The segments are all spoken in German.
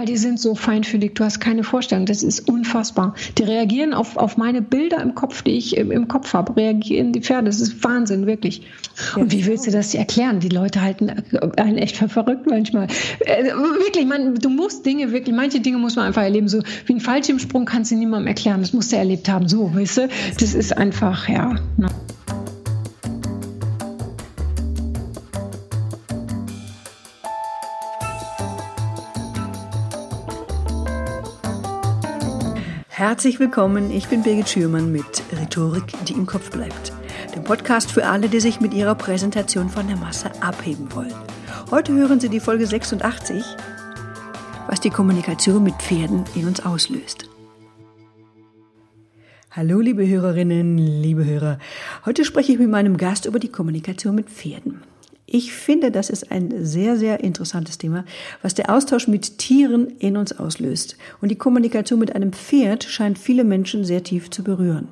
weil die sind so feinfühlig. Du hast keine Vorstellung. Das ist unfassbar. Die reagieren auf, auf meine Bilder im Kopf, die ich im, im Kopf habe. Reagieren die Pferde. Das ist Wahnsinn, wirklich. Und wie willst du das erklären? Die Leute halten einen echt für verrückt manchmal. Äh, wirklich, man, du musst Dinge wirklich, manche Dinge muss man einfach erleben. So wie ein Fallschirmsprung kannst du niemandem erklären. Das musst du erlebt haben. So, weißt du? Das ist einfach, ja. Ne? Herzlich willkommen, ich bin Birgit Schürmann mit Rhetorik, die im Kopf bleibt. Dem Podcast für alle, die sich mit ihrer Präsentation von der Masse abheben wollen. Heute hören Sie die Folge 86, was die Kommunikation mit Pferden in uns auslöst. Hallo liebe Hörerinnen, liebe Hörer. Heute spreche ich mit meinem Gast über die Kommunikation mit Pferden. Ich finde, das ist ein sehr, sehr interessantes Thema, was der Austausch mit Tieren in uns auslöst. Und die Kommunikation mit einem Pferd scheint viele Menschen sehr tief zu berühren.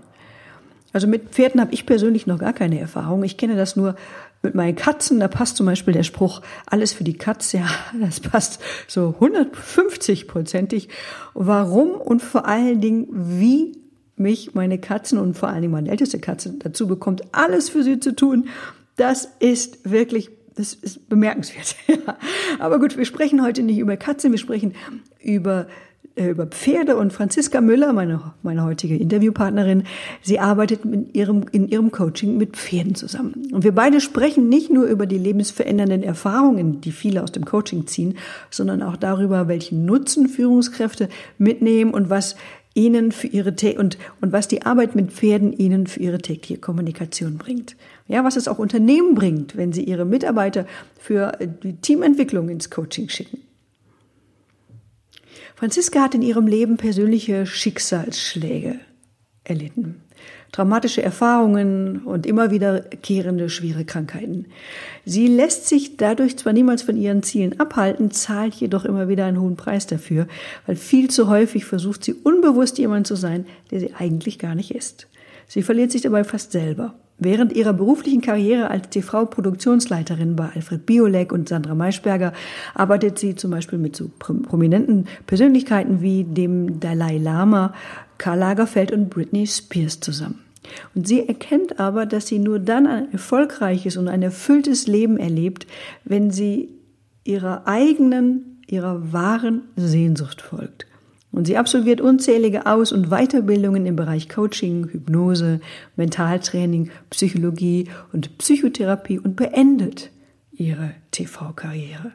Also mit Pferden habe ich persönlich noch gar keine Erfahrung. Ich kenne das nur mit meinen Katzen. Da passt zum Beispiel der Spruch, alles für die Katze. Ja, das passt so 150-prozentig. Warum und vor allen Dingen, wie mich meine Katzen und vor allen Dingen meine älteste Katze dazu bekommt, alles für sie zu tun, das ist wirklich, das ist bemerkenswert. Aber gut, wir sprechen heute nicht über Katzen, wir sprechen über äh, über Pferde und Franziska Müller, meine, meine heutige Interviewpartnerin, sie arbeitet in ihrem, in ihrem Coaching mit Pferden zusammen. Und wir beide sprechen nicht nur über die lebensverändernden Erfahrungen, die viele aus dem Coaching ziehen, sondern auch darüber, welchen Nutzen Führungskräfte mitnehmen und was ihnen für ihre und und was die Arbeit mit Pferden ihnen für ihre tägliche Kommunikation bringt. Ja, was es auch Unternehmen bringt, wenn sie ihre Mitarbeiter für die Teamentwicklung ins Coaching schicken. Franziska hat in ihrem Leben persönliche Schicksalsschläge erlitten traumatische Erfahrungen und immer wiederkehrende schwere Krankheiten. Sie lässt sich dadurch zwar niemals von ihren Zielen abhalten, zahlt jedoch immer wieder einen hohen Preis dafür, weil viel zu häufig versucht sie unbewusst jemand zu sein, der sie eigentlich gar nicht ist. Sie verliert sich dabei fast selber. Während ihrer beruflichen Karriere als TV-Produktionsleiterin bei Alfred Biolek und Sandra Maischberger arbeitet sie zum Beispiel mit so prominenten Persönlichkeiten wie dem Dalai Lama, Karl Lagerfeld und Britney Spears zusammen. Und sie erkennt aber, dass sie nur dann ein erfolgreiches und ein erfülltes Leben erlebt, wenn sie ihrer eigenen, ihrer wahren Sehnsucht folgt. Und sie absolviert unzählige Aus- und Weiterbildungen im Bereich Coaching, Hypnose, Mentaltraining, Psychologie und Psychotherapie und beendet ihre TV-Karriere.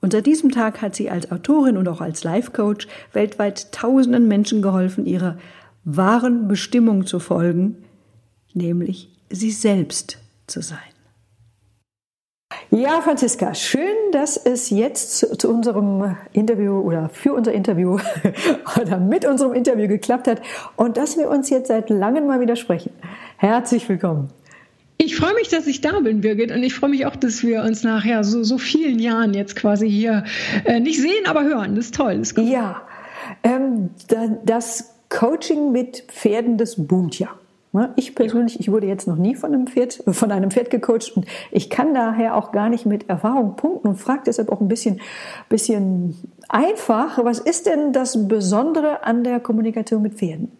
Und seit diesem Tag hat sie als Autorin und auch als Life-Coach weltweit tausenden Menschen geholfen, ihrer wahren Bestimmung zu folgen, nämlich sie selbst zu sein. Ja, Franziska, schön, dass es jetzt zu, zu, unserem Interview oder für unser Interview oder mit unserem Interview geklappt hat und dass wir uns jetzt seit langem mal wieder sprechen. Herzlich willkommen. Ich freue mich, dass ich da bin, Birgit, und ich freue mich auch, dass wir uns nachher so, so vielen Jahren jetzt quasi hier äh, nicht sehen, aber hören. Das ist toll. Das ist. Ja, ähm, das Coaching mit Pferden, das boomt ja. Ne, ich persönlich, ich wurde jetzt noch nie von einem Pferd, von einem Pferd gecoacht und ich kann daher auch gar nicht mit Erfahrung punkten und frage deshalb auch ein bisschen, bisschen einfach. Was ist denn das Besondere an der Kommunikation mit Pferden?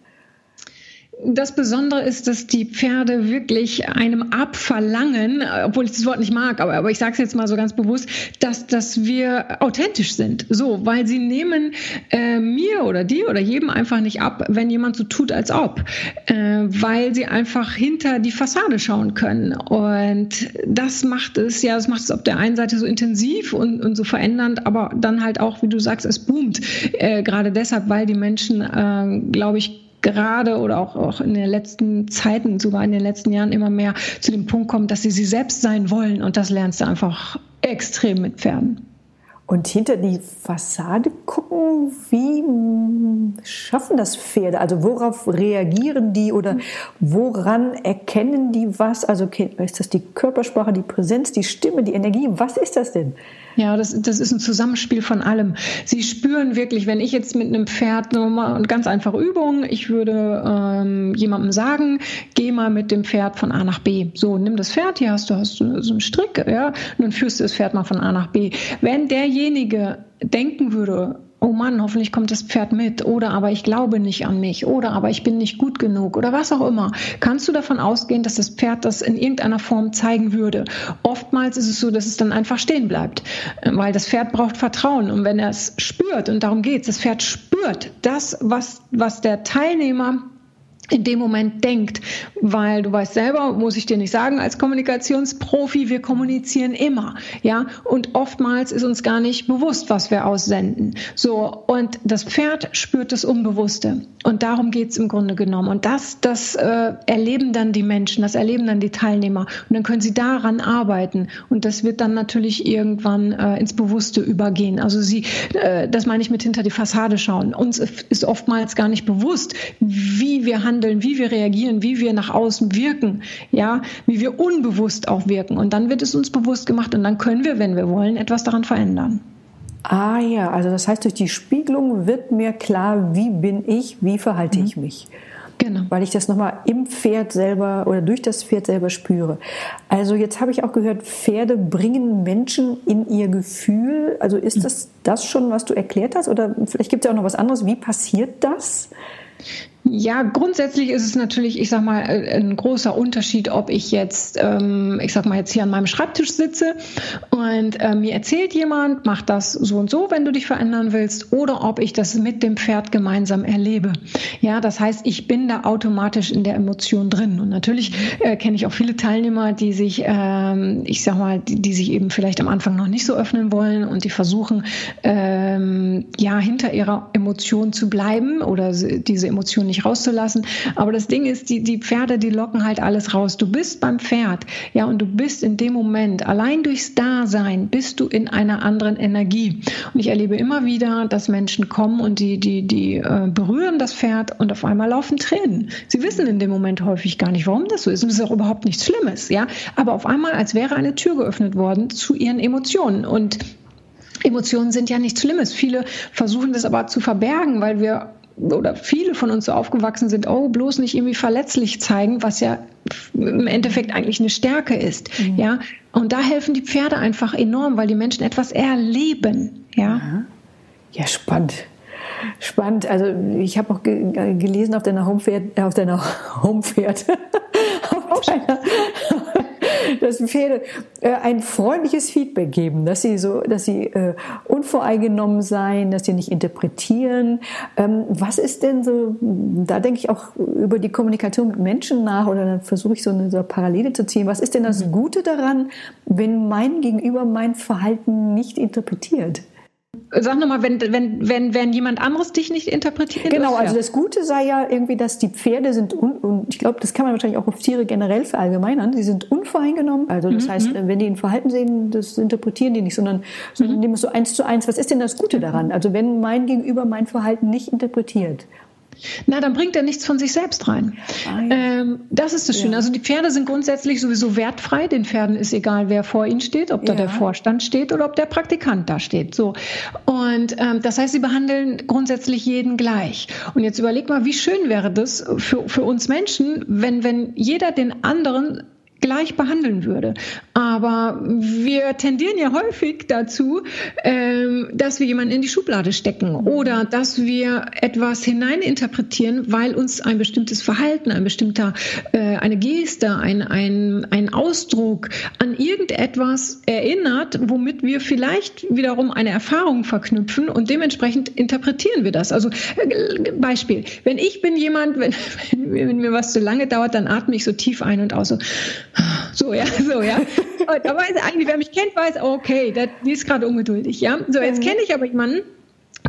Das Besondere ist, dass die Pferde wirklich einem abverlangen, obwohl ich das Wort nicht mag, aber, aber ich sage es jetzt mal so ganz bewusst, dass, dass wir authentisch sind. So, weil sie nehmen äh, mir oder dir oder jedem einfach nicht ab, wenn jemand so tut, als ob. Äh, weil sie einfach hinter die Fassade schauen können. Und das macht es, ja, das macht es auf der einen Seite so intensiv und, und so verändernd, aber dann halt auch, wie du sagst, es boomt. Äh, gerade deshalb, weil die Menschen, äh, glaube ich, gerade oder auch, auch in den letzten Zeiten, sogar in den letzten Jahren immer mehr zu dem Punkt kommen, dass sie sie selbst sein wollen. Und das lernst du einfach extrem mit Pferden. Und hinter die Fassade gucken, wie schaffen das Pferde? Also worauf reagieren die oder woran erkennen die was? Also ist das die Körpersprache, die Präsenz, die Stimme, die Energie? Was ist das denn? Ja, das, das ist ein Zusammenspiel von allem. Sie spüren wirklich, wenn ich jetzt mit einem Pferd nur mal eine ganz einfache Übung, ich würde ähm, jemandem sagen, geh mal mit dem Pferd von A nach B. So, nimm das Pferd, hier hast du, hast du so einen Strick, ja, und dann führst du das Pferd mal von A nach B. Wenn derjenige denken würde, oh Mann, hoffentlich kommt das Pferd mit. Oder aber ich glaube nicht an mich. Oder aber ich bin nicht gut genug. Oder was auch immer, kannst du davon ausgehen, dass das Pferd das in irgendeiner Form zeigen würde. Oftmals ist es so, dass es dann einfach stehen bleibt, weil das Pferd braucht Vertrauen. Und wenn er es spürt und darum geht das Pferd spürt das, was, was der Teilnehmer in dem Moment denkt, weil du weißt selber, muss ich dir nicht sagen, als Kommunikationsprofi, wir kommunizieren immer, ja, und oftmals ist uns gar nicht bewusst, was wir aussenden. So, und das Pferd spürt das Unbewusste. Und darum geht's im Grunde genommen. Und das, das äh, erleben dann die Menschen, das erleben dann die Teilnehmer. Und dann können sie daran arbeiten. Und das wird dann natürlich irgendwann äh, ins Bewusste übergehen. Also sie, äh, das meine ich mit hinter die Fassade schauen. Uns ist oftmals gar nicht bewusst, wie wir handeln handeln, wie wir reagieren, wie wir nach außen wirken, ja, wie wir unbewusst auch wirken. Und dann wird es uns bewusst gemacht und dann können wir, wenn wir wollen, etwas daran verändern. Ah ja, also das heißt, durch die Spiegelung wird mir klar, wie bin ich, wie verhalte mhm. ich mich. Genau. Weil ich das nochmal im Pferd selber oder durch das Pferd selber spüre. Also jetzt habe ich auch gehört, Pferde bringen Menschen in ihr Gefühl. Also ist mhm. das das schon, was du erklärt hast? Oder vielleicht gibt es ja auch noch was anderes. Wie passiert das? Ja, grundsätzlich ist es natürlich, ich sag mal, äh, ein großer Unterschied, ob ich jetzt, ähm, ich sag mal, jetzt hier an meinem Schreibtisch sitze und äh, mir erzählt jemand, mach das so und so, wenn du dich verändern willst, oder ob ich das mit dem Pferd gemeinsam erlebe. Ja, das heißt, ich bin da automatisch in der Emotion drin. Und natürlich äh, kenne ich auch viele Teilnehmer, die sich, ähm, ich sag mal, die, die, sich eben vielleicht am Anfang noch nicht so öffnen wollen und die versuchen, ähm, ja, hinter ihrer Emotion zu bleiben oder diese Emotion nicht nicht rauszulassen. Aber das Ding ist, die, die Pferde, die locken halt alles raus. Du bist beim Pferd, ja, und du bist in dem Moment, allein durchs Dasein, bist du in einer anderen Energie. Und ich erlebe immer wieder, dass Menschen kommen und die, die, die äh, berühren das Pferd und auf einmal laufen Tränen. Sie wissen in dem Moment häufig gar nicht, warum das so ist. Und es ist auch überhaupt nichts Schlimmes, ja. Aber auf einmal, als wäre eine Tür geöffnet worden zu ihren Emotionen. Und Emotionen sind ja nichts Schlimmes. Viele versuchen das aber zu verbergen, weil wir oder viele von uns so aufgewachsen sind, oh, bloß nicht irgendwie verletzlich zeigen, was ja im Endeffekt eigentlich eine Stärke ist. Mhm. Ja, und da helfen die Pferde einfach enorm, weil die Menschen etwas erleben. Ja, ja spannend. Spannend. Also ich habe auch gelesen auf deiner Homepferd, auf deiner Homepferd, auf deiner, dass Pferde äh, ein freundliches Feedback geben, dass sie so, dass sie äh, unvoreingenommen sein, dass sie nicht interpretieren. Ähm, was ist denn so? Da denke ich auch über die Kommunikation mit Menschen nach oder dann versuche ich so eine so Parallele zu ziehen. Was ist denn das mhm. Gute daran, wenn mein Gegenüber mein Verhalten nicht interpretiert? Sag nochmal, wenn, wenn, wenn, wenn jemand anderes dich nicht interpretiert? Genau, also das Gute sei ja irgendwie, dass die Pferde sind, un, und ich glaube, das kann man wahrscheinlich auch auf Tiere generell verallgemeinern, sie sind unvoreingenommen. Also das mhm. heißt, mhm. wenn die ein Verhalten sehen, das interpretieren die nicht, sondern, sondern mhm. nehmen es so eins zu eins. Was ist denn das Gute daran? Also wenn mein Gegenüber mein Verhalten nicht interpretiert, na, dann bringt er nichts von sich selbst rein. Ähm, das ist das Schöne. Ja. Also die Pferde sind grundsätzlich sowieso wertfrei. Den Pferden ist egal, wer vor ihnen steht, ob da ja. der Vorstand steht oder ob der Praktikant da steht. So. Und ähm, das heißt, sie behandeln grundsätzlich jeden gleich. Und jetzt überleg mal, wie schön wäre das für, für uns Menschen, wenn, wenn jeder den anderen gleich behandeln würde. Aber wir tendieren ja häufig dazu, ähm, dass wir jemanden in die Schublade stecken oder dass wir etwas hineininterpretieren, weil uns ein bestimmtes Verhalten, ein bestimmter, äh, eine Geste, ein, ein, ein Ausdruck an irgendetwas erinnert, womit wir vielleicht wiederum eine Erfahrung verknüpfen und dementsprechend interpretieren wir das. Also äh, Beispiel, wenn ich bin jemand, wenn, wenn mir was zu lange dauert, dann atme ich so tief ein und aus. So, so, ja, so, ja. Und da weiß eigentlich, wer mich kennt, weiß, okay, der, die ist gerade ungeduldig, ja. So, jetzt kenne ich aber jemanden,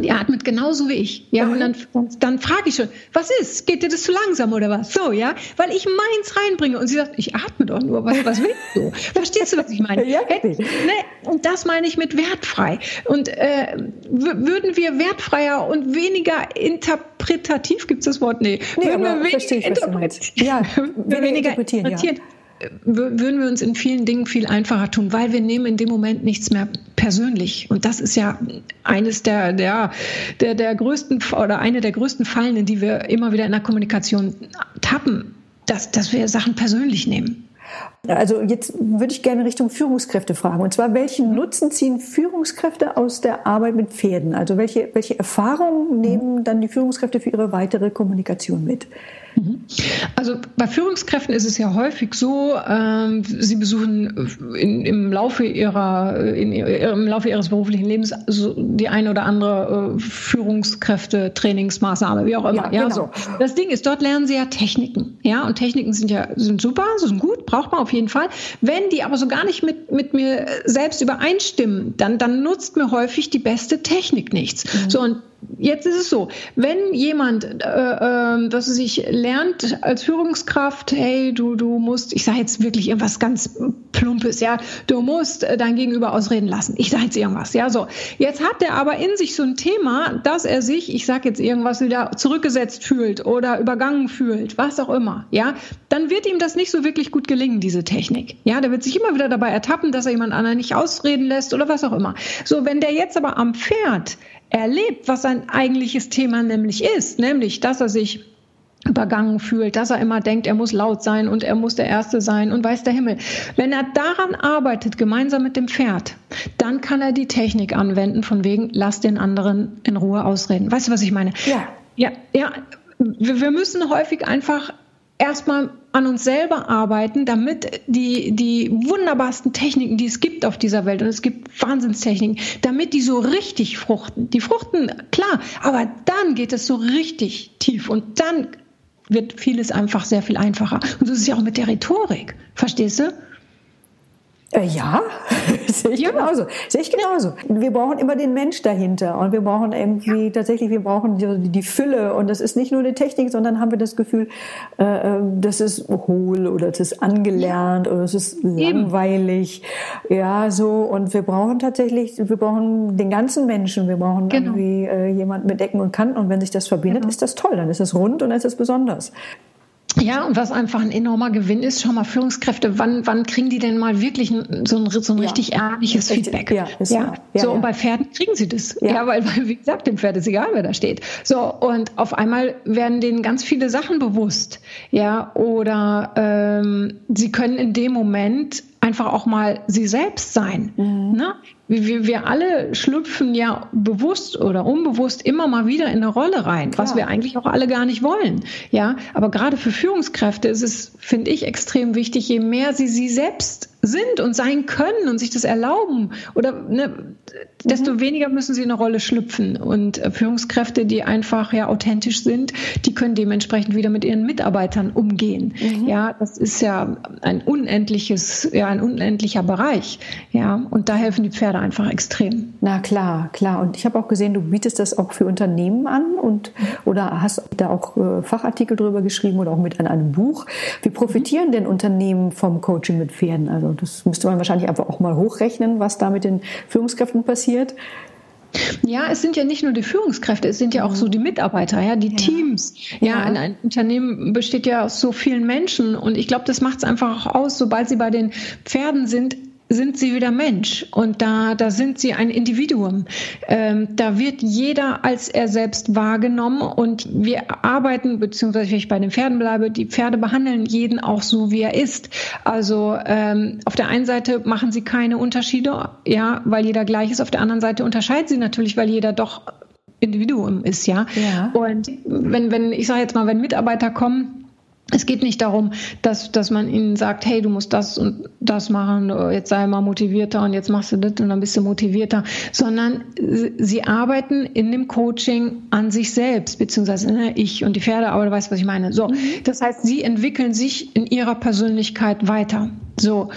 die atmet genauso wie ich. Ja, und dann, dann frage ich schon, was ist? Geht dir das zu langsam oder was? So, ja, weil ich meins reinbringe und sie sagt, ich atme doch nur, was, was willst du? Verstehst du, was ich meine? Ja, ne? Und das meine ich mit wertfrei. Und äh, würden wir wertfreier und weniger interpretativ, gibt es das Wort? Nee. nee würden wir weniger, ich, ja, weniger interpretieren, interpretieren ja würden wir uns in vielen Dingen viel einfacher tun, weil wir nehmen in dem Moment nichts mehr persönlich. Und das ist ja eines der, der, der, der größten oder eine der größten Fallen, in die wir immer wieder in der Kommunikation tappen, dass, dass wir Sachen persönlich nehmen. Also jetzt würde ich gerne Richtung Führungskräfte fragen. Und zwar, welchen Nutzen ziehen Führungskräfte aus der Arbeit mit Pferden? Also welche, welche Erfahrungen nehmen dann die Führungskräfte für ihre weitere Kommunikation mit? Mhm. Also bei Führungskräften ist es ja häufig so, ähm, sie besuchen in, im, Laufe ihrer, in, im Laufe ihres beruflichen Lebens so die eine oder andere äh, Führungskräfte, Trainingsmaßnahme, wie auch immer. Ja, ja genau. so. Das Ding ist, dort lernen sie ja Techniken. Ja, und Techniken sind ja sind super, sind gut, braucht man auf jeden Fall. Wenn die aber so gar nicht mit, mit mir selbst übereinstimmen, dann, dann nutzt mir häufig die beste Technik nichts. Mhm. So, und jetzt ist es so, wenn jemand, äh, äh, dass sich lernt als Führungskraft, hey, du, du musst, ich sage jetzt wirklich irgendwas ganz Plumpes, ja, du musst äh, dein Gegenüber ausreden lassen. Ich sage jetzt irgendwas, ja, so. Jetzt hat er aber in sich so ein Thema, dass er sich, ich sage jetzt irgendwas, wieder zurückgesetzt fühlt oder übergangen fühlt, was auch immer, ja, dann wird ihm das nicht so wirklich gut gelingen, diese Technik. Ja, der wird sich immer wieder dabei ertappen, dass er jemand anderen nicht ausreden lässt oder was auch immer. So, wenn der jetzt aber am Pferd erlebt, was sein eigentliches Thema nämlich ist, nämlich, dass er sich übergangen fühlt, dass er immer denkt, er muss laut sein und er muss der Erste sein und weiß der Himmel. Wenn er daran arbeitet, gemeinsam mit dem Pferd, dann kann er die Technik anwenden, von wegen, lass den anderen in Ruhe ausreden. Weißt du, was ich meine? Ja. Ja, ja. Wir müssen häufig einfach erstmal an uns selber arbeiten, damit die, die wunderbarsten Techniken, die es gibt auf dieser Welt, und es gibt Wahnsinnstechniken, damit die so richtig fruchten. Die fruchten, klar, aber dann geht es so richtig tief und dann wird vieles einfach sehr viel einfacher. Und so ist es ja auch mit der Rhetorik. Verstehst du? Äh, ja, sehe ich ja. genauso. Sehe ich genauso. Wir brauchen immer den Mensch dahinter und wir brauchen irgendwie ja. tatsächlich, wir brauchen die, die, Fülle und das ist nicht nur eine Technik, sondern haben wir das Gefühl, äh, äh das ist hohl oder das ist angelernt ja. oder es ist langweilig. Eben. Ja, so und wir brauchen tatsächlich, wir brauchen den ganzen Menschen. Wir brauchen genau. irgendwie äh, jemanden mit Ecken und Kanten und wenn sich das verbindet, genau. ist das toll. Dann ist es rund und dann ist es besonders. Ja, und was einfach ein enormer Gewinn ist, schau mal, Führungskräfte, wann, wann kriegen die denn mal wirklich so ein, so ein richtig ja. ehrliches Feedback? Ja, ist ja. ja. so, und bei Pferden kriegen sie das. Ja, weil, weil, wie gesagt, dem Pferd ist egal, wer da steht. So, und auf einmal werden denen ganz viele Sachen bewusst. Ja, oder ähm, sie können in dem Moment einfach auch mal sie selbst sein. Mhm. Ne? Wir, wir alle schlüpfen ja bewusst oder unbewusst immer mal wieder in eine Rolle rein, Klar. was wir eigentlich auch alle gar nicht wollen. Ja, aber gerade für Führungskräfte ist es, finde ich, extrem wichtig, je mehr sie sie selbst sind und sein können und sich das erlauben oder ne, desto mhm. weniger müssen sie in eine Rolle schlüpfen. Und äh, Führungskräfte, die einfach ja authentisch sind, die können dementsprechend wieder mit ihren Mitarbeitern umgehen. Mhm. Ja, das ist ja ein unendliches, ja, ein unendlicher Bereich. Ja, und da helfen die Pferde einfach extrem. Na klar, klar. Und ich habe auch gesehen, du bietest das auch für Unternehmen an und oder hast da auch äh, Fachartikel drüber geschrieben oder auch mit an einem Buch. Wie profitieren denn Unternehmen vom Coaching mit Pferden? Also das müsste man wahrscheinlich einfach auch mal hochrechnen, was da mit den Führungskräften passiert. Ja, es sind ja nicht nur die Führungskräfte, es sind ja auch so die Mitarbeiter, ja, die ja. Teams. Ja, ja, ein Unternehmen besteht ja aus so vielen Menschen und ich glaube, das macht es einfach auch aus, sobald sie bei den Pferden sind, sind sie wieder Mensch und da, da sind sie ein Individuum. Ähm, da wird jeder als er selbst wahrgenommen und wir arbeiten, beziehungsweise wenn ich bei den Pferden bleibe, die Pferde behandeln jeden auch so, wie er ist. Also ähm, auf der einen Seite machen sie keine Unterschiede, ja, weil jeder gleich ist. Auf der anderen Seite unterscheiden sie natürlich, weil jeder doch Individuum ist, ja. ja. Und wenn, wenn, ich sage jetzt mal, wenn Mitarbeiter kommen, es geht nicht darum, dass, dass man ihnen sagt, hey, du musst das und das machen, jetzt sei mal motivierter und jetzt machst du das und dann bist du motivierter, sondern sie arbeiten in dem Coaching an sich selbst, beziehungsweise ne, ich und die Pferde, aber du weißt, was ich meine. So, mhm. das heißt, sie entwickeln sich in ihrer Persönlichkeit weiter. So,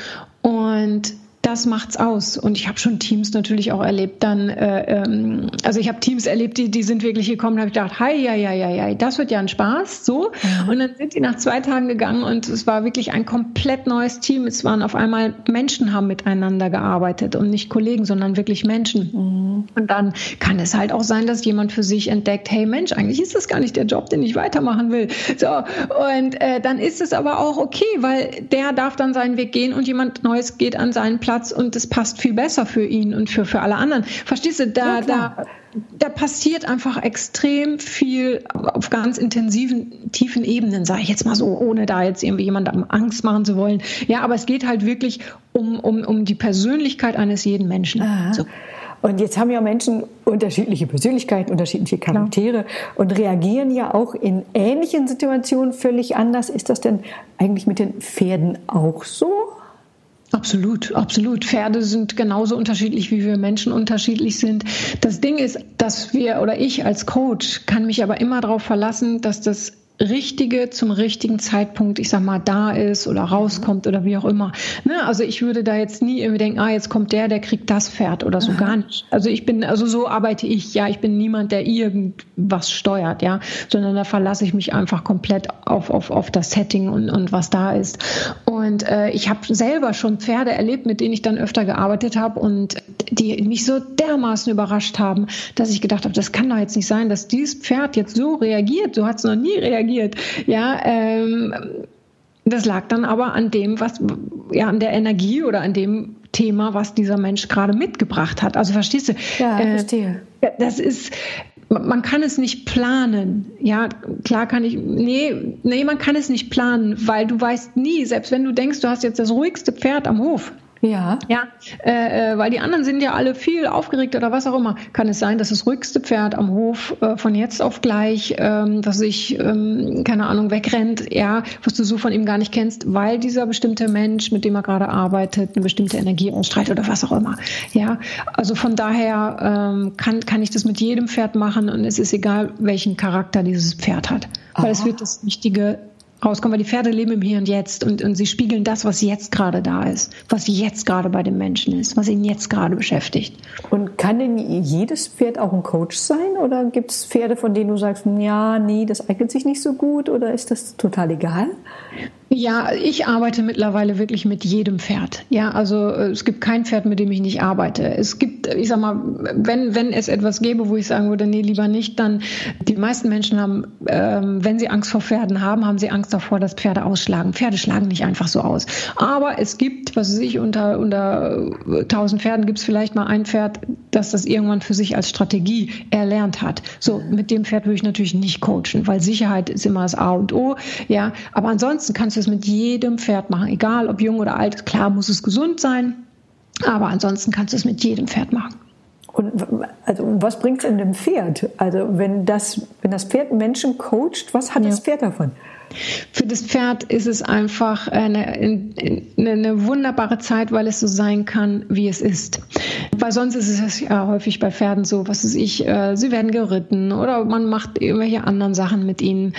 und das macht's aus. Und ich habe schon Teams natürlich auch erlebt. Dann, äh, ähm, also ich habe Teams erlebt, die, die sind wirklich gekommen. Da habe ich gedacht, hi, ja, ja, ja, ja, das wird ja ein Spaß, so. Mhm. Und dann sind die nach zwei Tagen gegangen und es war wirklich ein komplett neues Team. Es waren auf einmal Menschen haben miteinander gearbeitet und nicht Kollegen, sondern wirklich Menschen. Mhm. Und dann kann es halt auch sein, dass jemand für sich entdeckt, hey Mensch, eigentlich ist das gar nicht der Job, den ich weitermachen will. So und äh, dann ist es aber auch okay, weil der darf dann seinen Weg gehen und jemand Neues geht an seinen Platz Platz und es passt viel besser für ihn und für, für alle anderen. Verstehst du, da, ja, da, da passiert einfach extrem viel auf ganz intensiven, tiefen Ebenen, sage ich jetzt mal so, ohne da jetzt irgendwie jemandem Angst machen zu wollen. Ja, aber es geht halt wirklich um, um, um die Persönlichkeit eines jeden Menschen. So. Und jetzt haben ja Menschen unterschiedliche Persönlichkeiten, unterschiedliche Charaktere Klar. und reagieren ja auch in ähnlichen Situationen völlig anders. Ist das denn eigentlich mit den Pferden auch so? Absolut, absolut. Pferde sind genauso unterschiedlich, wie wir Menschen unterschiedlich sind. Das Ding ist, dass wir oder ich als Coach kann mich aber immer darauf verlassen, dass das Richtige zum richtigen Zeitpunkt, ich sag mal, da ist oder rauskommt oder wie auch immer. Ne? Also ich würde da jetzt nie irgendwie denken, ah, jetzt kommt der, der kriegt das Pferd oder so Aha. gar nicht. Also ich bin, also so arbeite ich, ja, ich bin niemand, der irgendwas steuert, ja, sondern da verlasse ich mich einfach komplett auf, auf, auf das Setting und, und was da ist. Und äh, ich habe selber schon Pferde erlebt, mit denen ich dann öfter gearbeitet habe und die mich so dermaßen überrascht haben, dass ich gedacht habe, das kann doch jetzt nicht sein, dass dieses Pferd jetzt so reagiert. So hat es noch nie reagiert reagiert. Ja, ähm, das lag dann aber an dem, was, ja, an der Energie oder an dem Thema, was dieser Mensch gerade mitgebracht hat. Also verstehst du? Ja, äh, verstehe. Das ist, man kann es nicht planen. Ja, klar kann ich, nee, nee, man kann es nicht planen, weil du weißt nie, selbst wenn du denkst, du hast jetzt das ruhigste Pferd am Hof, ja. Ja, äh, äh, weil die anderen sind ja alle viel aufgeregt oder was auch immer. Kann es sein, dass das ruhigste Pferd am Hof äh, von jetzt auf gleich, ähm, was sich, ähm, keine Ahnung, wegrennt, ja, was du so von ihm gar nicht kennst, weil dieser bestimmte Mensch, mit dem er gerade arbeitet, eine bestimmte Energie ausstrahlt oder was auch immer. Ja, also von daher ähm, kann, kann ich das mit jedem Pferd machen und es ist egal, welchen Charakter dieses Pferd hat. Weil Aha. es wird das richtige rauskommen, weil die Pferde leben im Hier und Jetzt und, und sie spiegeln das, was jetzt gerade da ist, was jetzt gerade bei dem Menschen ist, was ihn jetzt gerade beschäftigt. Und kann denn jedes Pferd auch ein Coach sein oder gibt es Pferde, von denen du sagst, ja, nee, das eignet sich nicht so gut oder ist das total egal? Ja, ich arbeite mittlerweile wirklich mit jedem Pferd. Ja, also äh, es gibt kein Pferd, mit dem ich nicht arbeite. Es gibt, ich sag mal, wenn, wenn es etwas gäbe, wo ich sagen würde, nee, lieber nicht, dann die meisten Menschen haben, ähm, wenn sie Angst vor Pferden haben, haben sie Angst davor, dass Pferde ausschlagen. Pferde schlagen nicht einfach so aus. Aber es gibt, was weiß ich, unter, unter 1000 Pferden gibt es vielleicht mal ein Pferd, das das irgendwann für sich als Strategie erlernt hat. So, mit dem Pferd würde ich natürlich nicht coachen, weil Sicherheit ist immer das A und O. Ja, aber ansonsten kannst du es mit jedem Pferd machen, egal ob jung oder alt. Klar muss es gesund sein, aber ansonsten kannst du es mit jedem Pferd machen. Und also was bringt es in dem Pferd? Also wenn das, wenn das Pferd Menschen coacht, was hat ja. das Pferd davon? Für das Pferd ist es einfach eine, eine, eine, wunderbare Zeit, weil es so sein kann, wie es ist. Weil sonst ist es ja häufig bei Pferden so, was weiß ich, äh, sie werden geritten oder man macht irgendwelche anderen Sachen mit ihnen.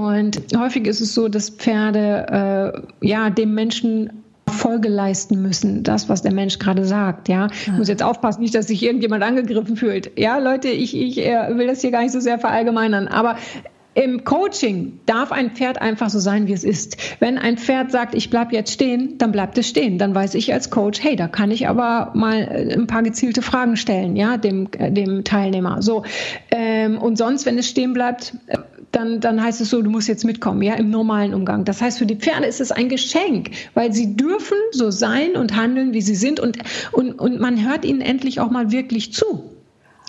Und häufig ist es so, dass Pferde äh, ja dem Menschen Folge leisten müssen, das, was der Mensch gerade sagt. Ja, ich muss jetzt aufpassen, nicht, dass sich irgendjemand angegriffen fühlt. Ja, Leute, ich, ich äh, will das hier gar nicht so sehr verallgemeinern, aber im Coaching darf ein Pferd einfach so sein, wie es ist. Wenn ein Pferd sagt, ich bleib jetzt stehen, dann bleibt es stehen. Dann weiß ich als Coach, hey, da kann ich aber mal äh, ein paar gezielte Fragen stellen, ja, dem, äh, dem Teilnehmer. So ähm, und sonst, wenn es stehen bleibt, dann, dann heißt es so, du musst jetzt mitkommen, ja, im normalen Umgang. Das heißt, für die Pferde ist es ein Geschenk, weil sie dürfen so sein und handeln, wie sie sind und, und, und man hört ihnen endlich auch mal wirklich zu.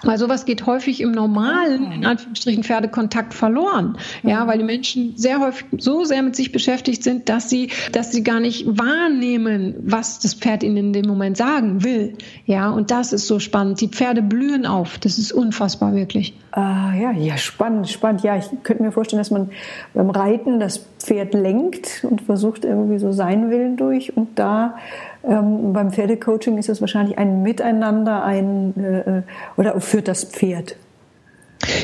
Weil sowas geht häufig im normalen, in Anführungsstrichen, Pferdekontakt verloren. Ja, weil die Menschen sehr häufig so sehr mit sich beschäftigt sind, dass sie, dass sie gar nicht wahrnehmen, was das Pferd ihnen in dem Moment sagen will. Ja, und das ist so spannend. Die Pferde blühen auf. Das ist unfassbar, wirklich. Ah, ja, ja, spannend, spannend. Ja, ich könnte mir vorstellen, dass man beim Reiten das Pferd lenkt und versucht irgendwie so seinen Willen durch und da ähm, beim Pferdecoaching ist es wahrscheinlich ein Miteinander, ein äh, äh oder führt das Pferd.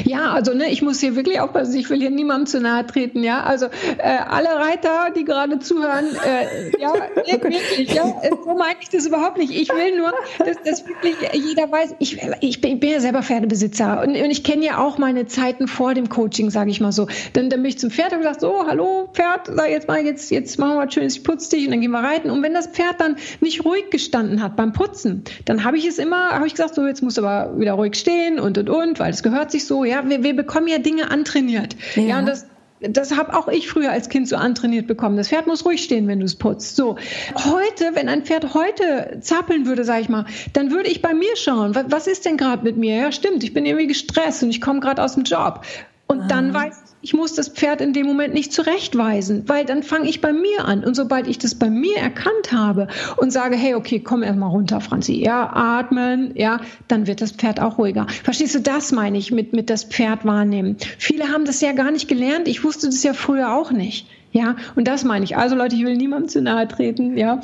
Ja, also ne, ich muss hier wirklich aufpassen, ich will hier niemandem zu nahe treten, ja. Also äh, alle Reiter, die gerade zuhören, äh, ja, wirklich, ja, so meine ich das überhaupt nicht. Ich will nur, dass, dass wirklich jeder weiß, ich, ich, bin, ich bin ja selber Pferdebesitzer und, und ich kenne ja auch meine Zeiten vor dem Coaching, sage ich mal so. Dann, dann bin ich zum Pferd und gesagt, so, hallo Pferd, sag jetzt mal, jetzt, jetzt machen wir was Schönes, ich putze dich und dann gehen wir reiten. Und wenn das Pferd dann nicht ruhig gestanden hat beim Putzen, dann habe ich es immer, habe ich gesagt, so, jetzt muss aber wieder ruhig stehen und und und, weil es gehört sich so, ja, wir, wir bekommen ja Dinge antrainiert. Ja, ja und das das habe auch ich früher als Kind so antrainiert bekommen. Das Pferd muss ruhig stehen, wenn du es putzt. So. Heute, wenn ein Pferd heute zappeln würde, sage ich mal, dann würde ich bei mir schauen, was ist denn gerade mit mir? Ja, stimmt, ich bin irgendwie gestresst und ich komme gerade aus dem Job. Und ah. dann weiß ich muss das Pferd in dem Moment nicht zurechtweisen, weil dann fange ich bei mir an. Und sobald ich das bei mir erkannt habe und sage, hey, okay, komm erstmal runter, Franzi, ja, atmen, ja, dann wird das Pferd auch ruhiger. Verstehst du, das meine ich mit, mit das Pferd wahrnehmen. Viele haben das ja gar nicht gelernt. Ich wusste das ja früher auch nicht. Ja, und das meine ich. Also Leute, ich will niemandem zu nahe treten, ja.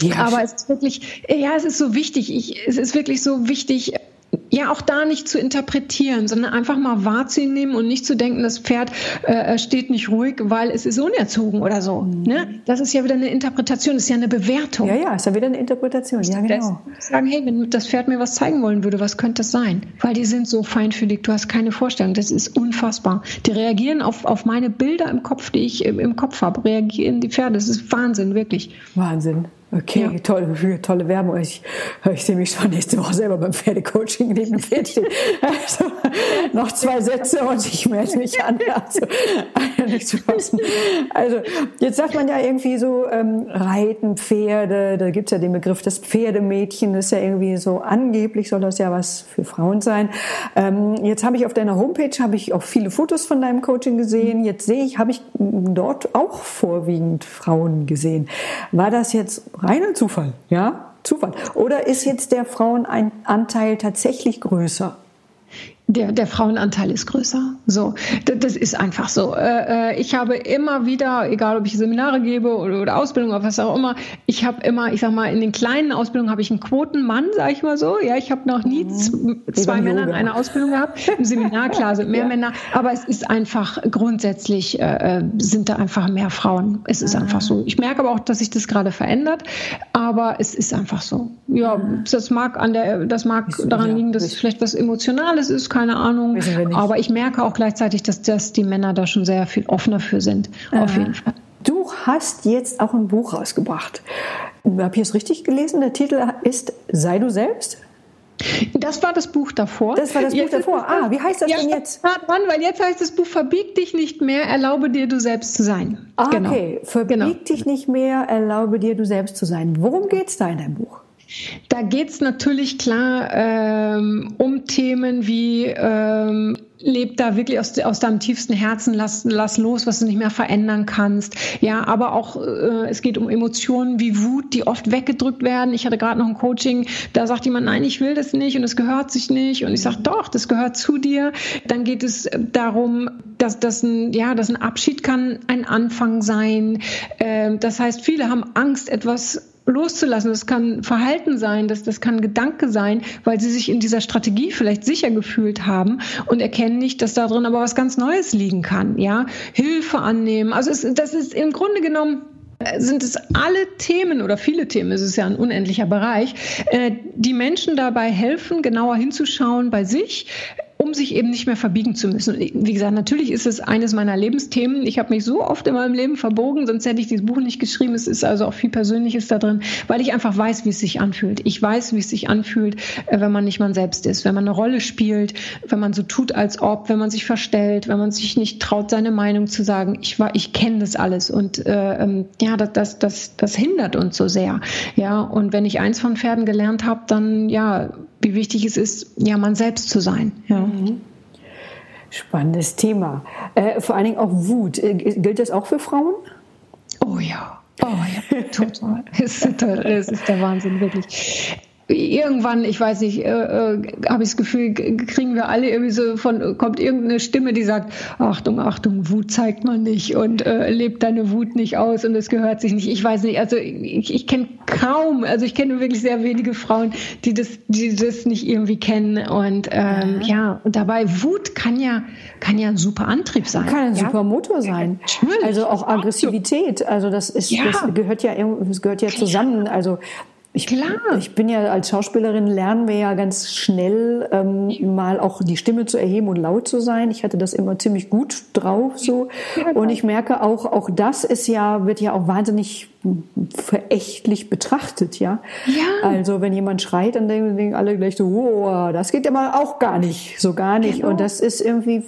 Ja, aber es ist wirklich, ja, es ist so wichtig. Ich, es ist wirklich so wichtig, ja auch da nicht zu interpretieren, sondern einfach mal wahrzunehmen und nicht zu denken, das Pferd äh, steht nicht ruhig, weil es ist unerzogen oder so. Mhm. Ne? Das ist ja wieder eine Interpretation, das ist ja eine Bewertung. Ja, ja, ist ja wieder eine Interpretation. Ja, genau. Sagen, hey, wenn das Pferd mir was zeigen wollen würde, was könnte das sein? Weil die sind so feinfühlig, du hast keine Vorstellung. Das ist unfassbar. Die reagieren auf, auf meine Bilder im Kopf, die ich im, im Kopf habe, reagieren die Pferde. Das ist Wahnsinn, wirklich. Wahnsinn. Okay, ja. tolle, tolle Werbung. Ich, ich sehe mich schon nächste Woche selber beim Pferdecoaching neben dem Pferd stehen. Also, noch zwei Sätze und ich melde mich an. Also. Also, jetzt sagt man ja irgendwie so, ähm, Reiten, Pferde, da gibt's ja den Begriff des Pferdemädchen, das ist ja irgendwie so, angeblich soll das ja was für Frauen sein. Ähm, jetzt habe ich auf deiner Homepage, habe ich auch viele Fotos von deinem Coaching gesehen. Jetzt sehe ich, habe ich dort auch vorwiegend Frauen gesehen. War das jetzt reiner Zufall, ja, Zufall. Oder ist jetzt der Frauenanteil tatsächlich größer? Der, der Frauenanteil ist größer. So, das, ist einfach so. Äh, äh, ich habe immer wieder, egal ob ich Seminare gebe oder, oder Ausbildung oder was auch immer, ich habe immer, ich sag mal, in den kleinen Ausbildungen habe ich einen Quotenmann, sag ich mal so. Ja, ich habe noch nie mhm. zwei Männer in einer Ausbildung gehabt. Im Seminar klar sind mehr ja. Männer, aber es ist einfach grundsätzlich äh, sind da einfach mehr Frauen. Es ist ah. einfach so. Ich merke aber auch, dass sich das gerade verändert, aber es ist einfach so. Ja, ah. das mag an der, das mag daran liegen, dass es vielleicht was Emotionales ist keine Ahnung. Aber ich merke auch gleichzeitig, dass, dass die Männer da schon sehr viel offener für sind. Äh, auf jeden Fall. Du hast jetzt auch ein Buch rausgebracht. Habe ich es richtig gelesen? Der Titel ist Sei du selbst? Das war das Buch davor. Das war das jetzt Buch davor. Ah, wie heißt das ja, denn jetzt? Dran, weil jetzt heißt das Buch Verbieg dich nicht mehr, erlaube dir du selbst zu sein. Ah, genau. okay. Verbieg genau. dich nicht mehr, erlaube dir du selbst zu sein. Worum geht es da in deinem Buch? Da geht es natürlich klar ähm, um Themen wie ähm, leb da wirklich aus, aus deinem tiefsten Herzen, lass, lass los, was du nicht mehr verändern kannst. Ja, aber auch äh, es geht um Emotionen wie Wut, die oft weggedrückt werden. Ich hatte gerade noch ein Coaching, da sagt jemand, nein, ich will das nicht und es gehört sich nicht. Und ich sage, doch, das gehört zu dir. Dann geht es darum, dass, dass, ein, ja, dass ein Abschied kann ein Anfang sein. Ähm, das heißt, viele haben Angst, etwas loszulassen. Das kann Verhalten sein, das, das kann Gedanke sein, weil sie sich in dieser Strategie vielleicht sicher gefühlt haben und erkennen nicht, dass da drin aber was ganz Neues liegen kann. Ja, Hilfe annehmen. Also es, das ist im Grunde genommen äh, sind es alle Themen oder viele Themen, es ist ja ein unendlicher Bereich, äh, die Menschen dabei helfen, genauer hinzuschauen bei sich, um sich eben nicht mehr verbiegen zu müssen. wie gesagt, natürlich ist es eines meiner Lebensthemen. Ich habe mich so oft in meinem Leben verbogen, sonst hätte ich dieses Buch nicht geschrieben. Es ist also auch viel Persönliches da drin, weil ich einfach weiß, wie es sich anfühlt. Ich weiß, wie es sich anfühlt, äh, wenn man nicht man selbst ist, wenn man eine Rolle spielt, wenn man so tut, als ob, wenn man sich verstellt, wenn man sich nicht traut, seine Meinung zu sagen. Ich war, ich kenne das alles und äh, ähm, ja, das, das, das, das hindert uns so sehr. Ja, und wenn ich eins von Pferden gelernt habe, dann ja, wie wichtig es ist, ja, man selbst zu sein. Ja. Mhm. Spannendes Thema. Äh, vor allen Dingen auch Wut. Äh, gilt das auch für Frauen? Oh ja. Oh ja, total. Es ist, es ist der Wahnsinn, wirklich irgendwann, ich weiß nicht, äh, äh, habe ich das Gefühl, kriegen wir alle irgendwie so von, kommt irgendeine Stimme, die sagt, Achtung, Achtung, Wut zeigt man nicht und äh, lebt deine Wut nicht aus und es gehört sich nicht. Ich weiß nicht, also ich, ich kenne kaum, also ich kenne wirklich sehr wenige Frauen, die das, die das nicht irgendwie kennen und ähm, ja. ja, und dabei Wut kann ja, kann ja ein super Antrieb sein. Kann ein ja? super Motor sein. Natürlich. Also auch Aggressivität, also das ist, ja. das gehört ja, das gehört ja zusammen, also ich, Klar. Ich bin ja als Schauspielerin, lernen wir ja ganz schnell ähm, mal auch die Stimme zu erheben und laut zu sein. Ich hatte das immer ziemlich gut drauf so. Und ich merke auch, auch das ist ja, wird ja auch wahnsinnig verächtlich betrachtet, ja. ja. Also wenn jemand schreit, dann denken alle gleich so, wow, das geht ja mal auch gar nicht, so gar nicht. Genau. Und das ist irgendwie,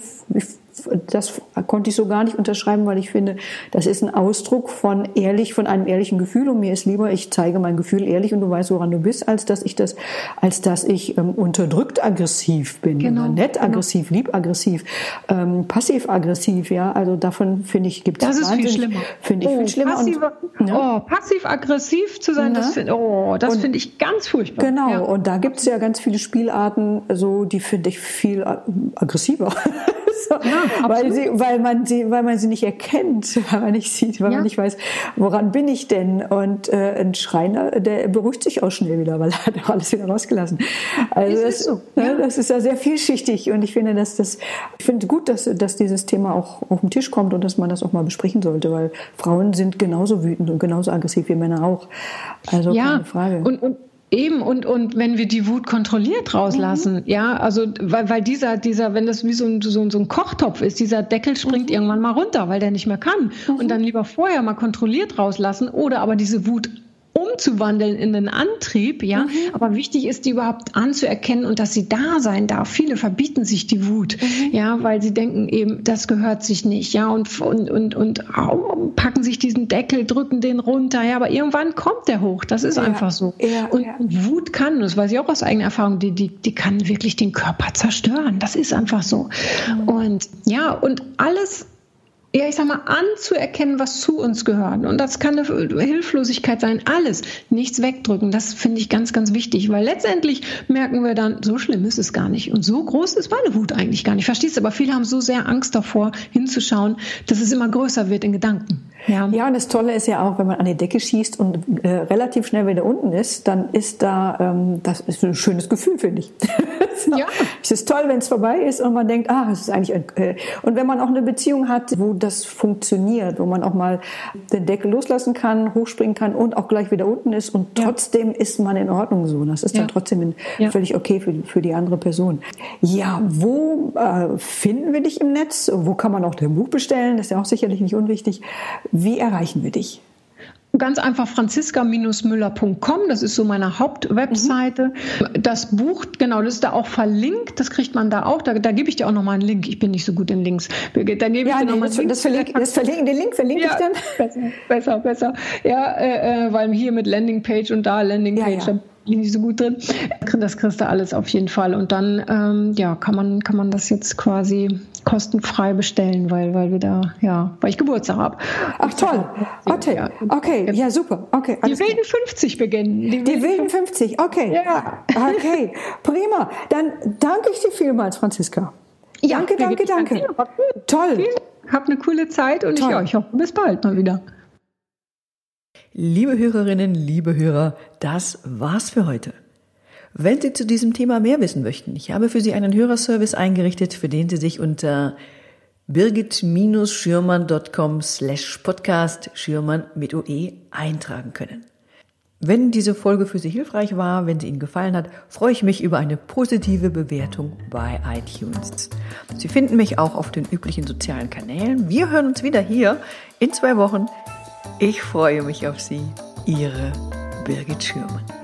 das konnte ich so gar nicht unterschreiben, weil ich finde, das ist ein Ausdruck von ehrlich, von einem ehrlichen Gefühl. Und mir ist lieber, ich zeige mein Gefühl ehrlich und du weißt, woran du bist, als dass ich das, als dass ich ähm, unterdrückt aggressiv bin, genau, nett genau. aggressiv, lieb aggressiv, ähm, passiv aggressiv. Ja, also davon finde ich gibt es das ist viel schlimmer. Finde ich oh, viel schlimmer. Passiv, und, ja. oh, passiv aggressiv zu sein, ja. das finde oh, das finde ich ganz furchtbar. Genau. Ja. Und da gibt es ja ganz viele Spielarten, so die finde ich viel aggressiver. so, ja, weil, sie, weil, man sie, weil man sie nicht erkennt, weil man nicht sieht, weil ja. man nicht weiß, woran bin ich denn? Und äh, ein Schreiner, der beruhigt sich auch schnell wieder, weil er hat auch alles wieder rausgelassen. Also das, so. ne, ja. das ist ja sehr vielschichtig und ich finde, dass das, ich finde gut, dass, dass dieses Thema auch auf den Tisch kommt und dass man das auch mal besprechen sollte, weil Frauen sind genauso wütend und genauso aggressiv wie Männer auch. Also ja. keine Frage. Und, und Eben, und, und wenn wir die Wut kontrolliert rauslassen, mhm. ja, also, weil, weil dieser, dieser, wenn das wie so ein, so, so ein Kochtopf ist, dieser Deckel springt mhm. irgendwann mal runter, weil der nicht mehr kann. Mhm. Und dann lieber vorher mal kontrolliert rauslassen oder aber diese Wut umzuwandeln in einen Antrieb, ja. Mhm. Aber wichtig ist, die überhaupt anzuerkennen und dass sie da sein darf. Viele verbieten sich die Wut, mhm. ja, weil sie denken eben, das gehört sich nicht, ja, und, und, und, und oh, packen sich diesen Deckel, drücken den runter, ja, aber irgendwann kommt der hoch. Das ist ja. einfach so. Ja, und ja. Wut kann, das weiß ich auch aus eigener Erfahrung, die, die, die kann wirklich den Körper zerstören. Das ist einfach so. Mhm. Und ja, und alles ja, ich sag mal, anzuerkennen, was zu uns gehört. Und das kann eine Hilflosigkeit sein, alles. Nichts wegdrücken. Das finde ich ganz, ganz wichtig, weil letztendlich merken wir dann, so schlimm ist es gar nicht. Und so groß ist meine Wut eigentlich gar nicht. Verstehst du? Aber viele haben so sehr Angst davor, hinzuschauen, dass es immer größer wird in Gedanken. Ja. ja, und das Tolle ist ja auch, wenn man an die Decke schießt und äh, relativ schnell wieder unten ist, dann ist da, ähm, das ist ein schönes Gefühl, finde ich. so. Ja. Es ist toll, wenn es vorbei ist und man denkt, ah, es ist eigentlich, ein, äh, und wenn man auch eine Beziehung hat, wo das funktioniert, wo man auch mal den Deckel loslassen kann, hochspringen kann und auch gleich wieder unten ist und ja. trotzdem ist man in Ordnung so. Das ist dann trotzdem völlig okay für, für die andere Person. Ja, wo äh, finden wir dich im Netz? Wo kann man auch dein Buch bestellen? Das ist ja auch sicherlich nicht unwichtig. Wie erreichen wir dich? Ganz einfach franziska-müller.com, das ist so meine Hauptwebseite. Mhm. Das Buch, genau, das ist da auch verlinkt, das kriegt man da auch. Da, da gebe ich dir auch nochmal einen Link. Ich bin nicht so gut in Links. Da gebe ich ja, dir nee, das, das, verlink, das den Link verlinke ja, ich dann. Besser, besser, besser. Ja, äh, äh weil hier mit Landingpage und da Landingpage, ja, ja bin nicht so gut drin. Das kriegst du alles auf jeden Fall. Und dann ähm, ja, kann man, kann man das jetzt quasi kostenfrei bestellen, weil, weil wir da, ja, weil ich Geburtstag habe. Ach toll. Okay, ja. okay, ja super. Okay, die wilden 50 beginnen. Die, die wilden 50, okay. Ja. Okay, prima. Dann danke ich dir vielmals, Franziska. Ja, danke, danke, danke. Toll. Hab eine coole Zeit und ich, ja, ich hoffe, bis bald mal wieder. Liebe Hörerinnen, liebe Hörer, das war's für heute. Wenn Sie zu diesem Thema mehr wissen möchten, ich habe für Sie einen Hörerservice eingerichtet, für den Sie sich unter birgit-schürmann.com slash podcast Schürmann mit OE eintragen können. Wenn diese Folge für Sie hilfreich war, wenn sie Ihnen gefallen hat, freue ich mich über eine positive Bewertung bei iTunes. Sie finden mich auch auf den üblichen sozialen Kanälen. Wir hören uns wieder hier in zwei Wochen ich freue mich auf Sie, Ihre Birgit Schürmann.